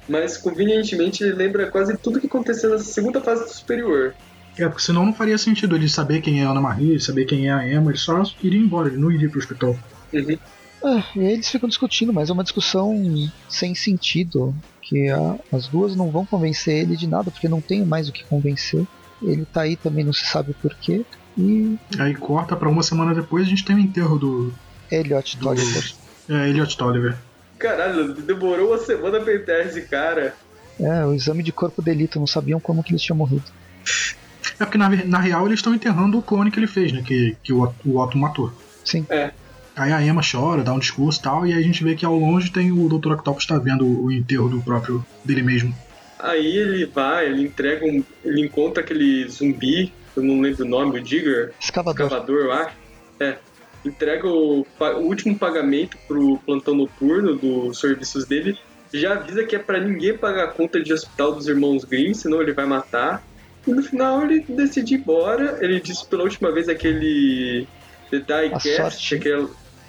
Mas, convenientemente, ele lembra quase tudo que aconteceu nessa segunda fase do superior. É, porque senão não faria sentido ele saber quem é a Ana Marie, saber quem é a Emma, ele só iria embora, ele não iria pro hospital. Uhum. Ah, e aí eles ficam discutindo, mas é uma discussão sem sentido. Que a- as duas não vão convencer ele de nada, porque não tem mais o que convencer. Ele tá aí também, não se sabe o porquê. E Aí corta pra uma semana depois a gente tem o enterro do. Elliot Tolliver. É, Elliot Tolliver. Caralho, demorou uma semana pra enterrar esse cara. É, o exame de corpo delito, não sabiam como que eles tinham morrido. É porque na, na real eles estão enterrando o clone que ele fez, né? Que, que o, Otto- o Otto matou. Sim. É. Aí a Emma chora, dá um discurso e tal, e aí a gente vê que ao longe tem o Dr. Octopus tá vendo o enterro do próprio dele mesmo. Aí ele vai, ele entrega um. Ele encontra aquele zumbi, eu não lembro o nome, o Digger, Escavador. escavador, eu acho. É. Entrega o, o último pagamento pro plantão noturno dos serviços dele. Já avisa que é pra ninguém pagar a conta de hospital dos irmãos Grimm, senão ele vai matar. E no final ele decide ir embora. Ele disse pela última vez aquele. The A Diecast, sorte. aquele.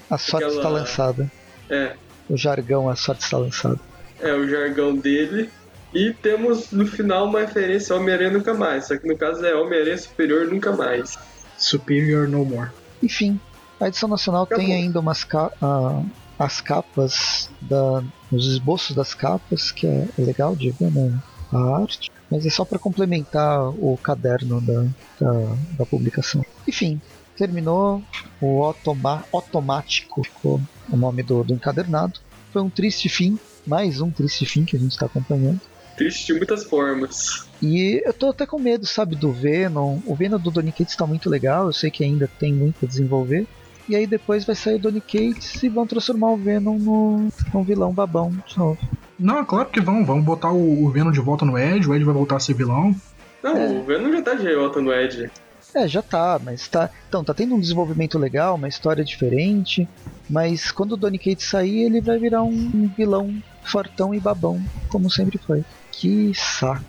A sorte Aquela- está lançada. É, O jargão, a sorte está lançada. é o jargão dele. E temos no final uma referência ao Homem-Aranha Nunca Mais. Só que no caso é Homem-Aranha Superior Nunca Mais. Superior No More. Enfim, a edição nacional Acabou. tem ainda umas ca ah, as capas, da, os esboços das capas, que é legal de ver, né? A arte. Mas é só para complementar o caderno da, da, da publicação. Enfim, terminou o automa automático, ficou o nome do, do encadernado. Foi um triste fim, mais um triste fim que a gente está acompanhando. Triste de muitas formas. E eu tô até com medo, sabe, do Venom. O Venom do Donny Cates tá muito legal, eu sei que ainda tem muito a desenvolver. E aí depois vai sair o Donny Cates e vão transformar o Venom no, num vilão babão de novo. Não, é claro que vão, vão botar o, o Venom de volta no Edge, o Edge vai voltar a ser vilão. Não, É. o Venom já tá de volta no Ed. É, já tá, mas tá. Então, tá tendo um desenvolvimento legal, uma história diferente. Mas quando o Donny Cates sair, ele vai virar um, um vilão fortão e babão, como sempre foi. Que saco.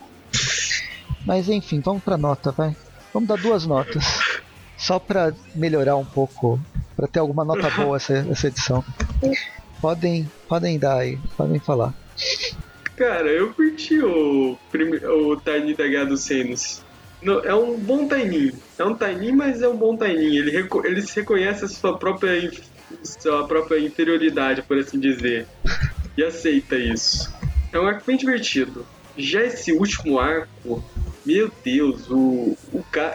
Mas enfim, vamos pra nota, vai. Vamos dar duas notas. Só pra melhorar um pouco, pra ter alguma nota boa essa, essa edição. Podem, podem dar aí, podem falar. Cara, eu curti o, o Tiny da dos. Não, é um bom Tiny. É um Tiny, mas é um bom Tiny. Ele, ele se reconhece a sua própria, sua própria inferioridade, por assim dizer. E aceita isso. É um arco bem divertido. Já esse último arco, meu Deus, o,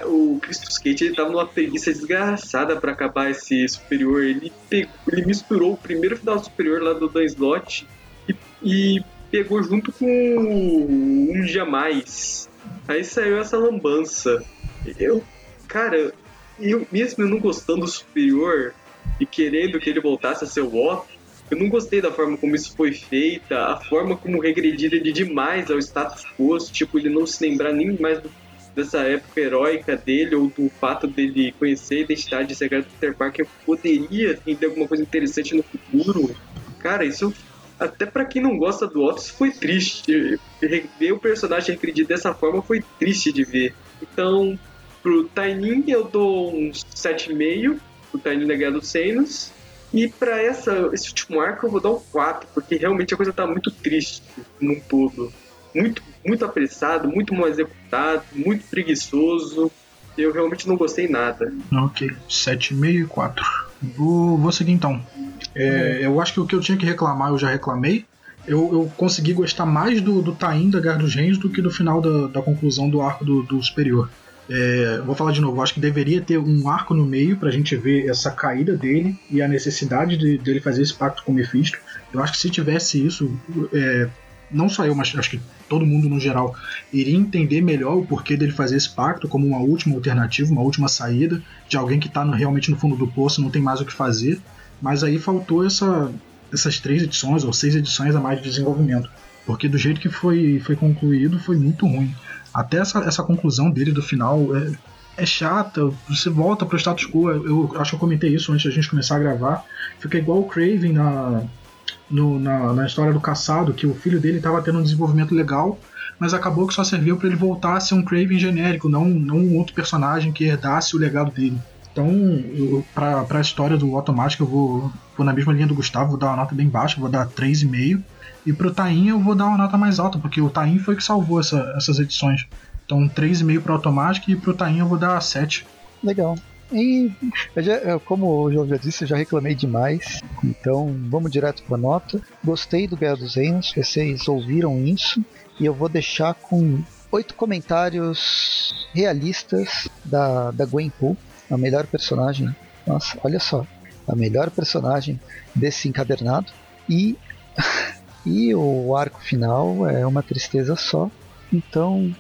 o Christus Kate ele tava numa preguiça desgraçada pra acabar esse superior. Ele, pegou, ele misturou o primeiro final superior lá do Dan Slot e, e pegou junto com um jamais. Aí saiu essa lambança. Eu, cara, eu mesmo eu não gostando do superior e querendo que ele voltasse a ser o Otto, eu não gostei da forma como isso foi feita, a forma como regrediram ele demais ao status quo, tipo, ele não se lembrar nem mais do- dessa época heróica dele ou do fato dele conhecer a identidade secreta do Peter Parker poderia render alguma coisa interessante no futuro. Cara, isso até pra quem não gosta do Otto, isso foi triste. Ver o personagem regredido dessa forma foi triste de ver. Então, pro Tainin eu dou uns 7,5, pro Tainin da Guerra dos Seinos. E essa, esse último arco eu vou dar um 4, porque realmente a coisa tá muito triste num todo. Muito, muito apressado, muito mal executado, muito preguiçoso. Eu realmente não gostei nada. Ok, 7,5 e 4. Vou, vou seguir então. É, eu acho que o que eu tinha que reclamar eu já reclamei. Eu, eu consegui gostar mais do, do Tain da Guerra dos Reis do que do final da, da conclusão do arco do, do Superior. É, vou falar de novo, acho que deveria ter um arco no meio pra gente ver essa caída dele e a necessidade de, dele fazer esse pacto com o Mephisto. Eu acho que se tivesse isso, é, não só eu, mas acho que todo mundo no geral iria entender melhor o porquê dele fazer esse pacto como uma última alternativa, uma última saída de alguém que está realmente no fundo do poço, não tem mais o que fazer. Mas aí faltou essa, essas três edições ou seis edições a mais de desenvolvimento, porque do jeito que foi, foi concluído foi muito ruim. Até essa, essa conclusão dele do final é, é chata, você volta pro status quo. Eu, eu acho que eu comentei isso antes da gente começar a gravar. Fica igual o Craven na, no- na, na história do caçado, que o filho dele estava tendo um desenvolvimento legal, mas acabou que só serviu para ele voltar a ser um Craven genérico, não, não um outro personagem que herdasse o legado dele. Então, pra, pra história do Automático, eu vou, vou na mesma linha do Gustavo, vou dar uma nota bem baixa, vou dar 3,5. E pro Tain eu vou dar uma nota mais alta, porque o Tain foi que salvou essa- essas edições. Então 3,5 pro Automático e pro Tain eu vou dar 7. Legal. E já- como o João já disse, eu já reclamei demais. Então vamos direto para nota. Gostei do Guerra dos Reinos, vocês ouviram isso. E eu vou deixar com oito comentários realistas da, da Gwenpool. a melhor personagem. Nossa, olha só. A melhor personagem desse encadernado. E, (laughs) e o arco final é uma tristeza só. Então,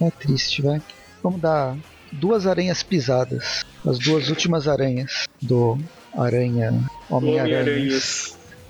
é triste, vai. Vamos dar duas aranhas pisadas. As duas últimas aranhas do Aranha Homem-Aranha.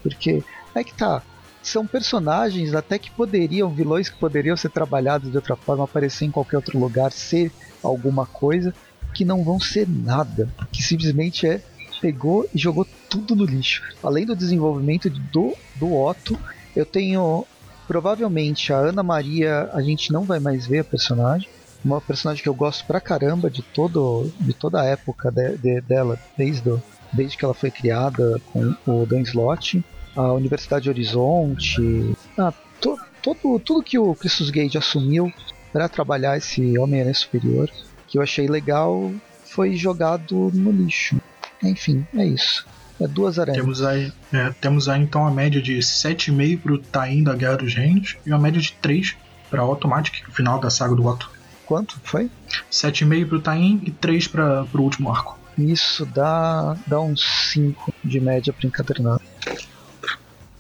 Porque é que tá. São personagens até que poderiam, vilões que poderiam ser trabalhados de outra forma, aparecer em qualquer outro lugar, ser alguma coisa, que não vão ser nada. Que simplesmente é pegou e jogou tudo no lixo. Além do desenvolvimento do, do Otto, eu tenho provavelmente a Ana Maria, a gente não vai mais ver a personagem. Uma personagem que eu gosto pra caramba de, todo, de toda a época de, de, dela, desde, o, desde que ela foi criada com o Dan Slott, a Universidade Horizonte, ah, to, todo, tudo que o Christus Gage assumiu para trabalhar esse Homem-Aranha Superior, que eu achei legal, foi jogado no lixo. Enfim, é isso. É duas aranhas. Temos aí, é, temos aí então a média de 7,5 pro Tain da Guerra dos Reinos e uma média de 3 para Automatic, o final da saga do Otto. Quanto foi? 7,5 pro Tain e 3 para pro último arco. Isso dá, dá uns 5 de média para encadernado.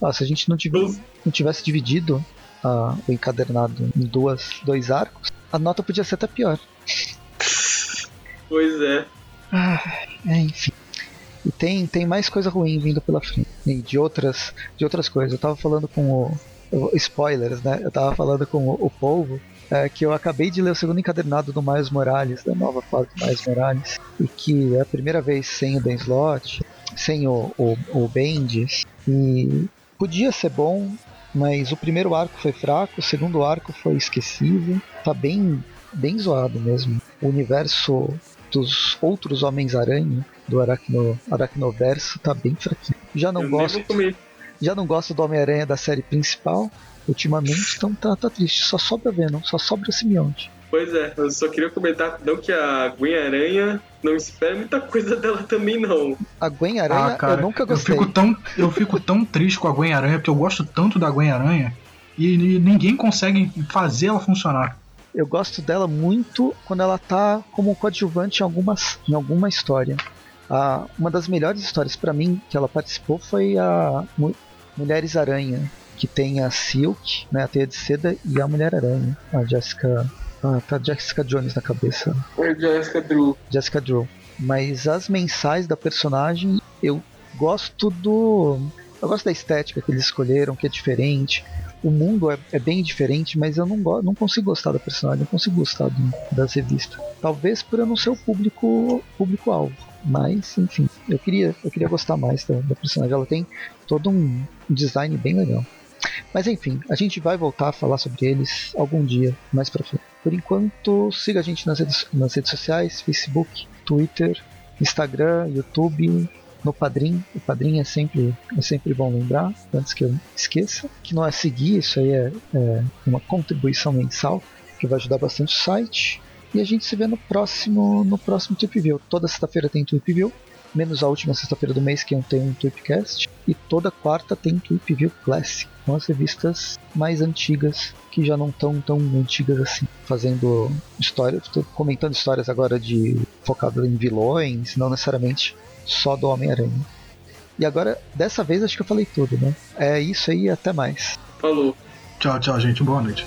Ah, se a gente não tivesse, não tivesse dividido ah, o encadernado em duas, dois arcos, a nota podia ser até pior. Pois é. Ah, é, enfim. E tem, tem mais coisa ruim vindo pela frente. E de outras, de outras coisas. Eu tava falando com o. Spoilers, né? Eu tava falando com o, o Polvo é, que eu acabei de ler o segundo encadernado do Miles Morales, da nova fase do Miles Morales, e que é a primeira vez sem o Dan Slott, sem o, o, o Bendis, e podia ser bom, mas o primeiro arco foi fraco, o segundo arco foi esquecível, tá bem, bem zoado mesmo. O universo dos outros Homens-Aranha, do Aracno, Aracnoverso, tá bem fraquinho. Já não Eu gosto. Já não gosto do Homem-Aranha da série principal, ultimamente, então tá, tá triste. Só sobra Venom, só sobra Simbionte. Pois é, eu só queria comentar não que a Gwen Aranha não espera muita coisa dela também não. A Gwen Aranha Ah, cara, eu nunca gostei. Eu fico, tão, eu fico tão triste com a Gwen Aranha, porque eu gosto tanto da Gwen Aranha e, e ninguém consegue fazer ela funcionar. Eu gosto dela muito quando ela tá como coadjuvante em, algumas, em alguma história. Ah, uma das melhores histórias pra mim que ela participou foi a Mu- Mulheres Aranha, que tem a Silk, né, a Teia de Seda e a Mulher Aranha, a Jessica. Ah, tá Jessica Jones na cabeça. É Jessica Drew. Jessica Drew. Mas as mensais da personagem, eu gosto do. Eu gosto da estética que eles escolheram, que é diferente. O mundo é, é bem diferente, mas eu não, go- não consigo gostar da personagem, não consigo gostar do- das revistas. Talvez por eu não ser o público público alvo. Mas, enfim, eu queria, eu queria gostar mais da, da personagem. Ela tem todo um design bem legal. Mas enfim, a gente vai voltar a falar sobre eles algum dia mais pra frente. Por enquanto, siga a gente nas redes, nas redes sociais, Facebook, Twitter, Instagram, YouTube, no Padrim. O Padrim é sempre, é sempre bom lembrar, antes que eu esqueça. Que não é seguir, isso aí é, é uma contribuição mensal que vai ajudar bastante o site. E a gente se vê no próximo, no próximo Tweep View. Toda sexta-feira tem Tweep View, menos a última sexta-feira do mês que não tem um Tweepcast. E toda quarta tem Tweep View Classic, com as revistas mais antigas, que já não estão tão antigas assim. Fazendo histórias, tô comentando histórias agora de focado em vilões, não necessariamente só do Homem-Aranha. E agora, dessa vez acho que eu falei tudo, né? É isso aí, até mais. Falou. Tchau, tchau, gente. Boa noite.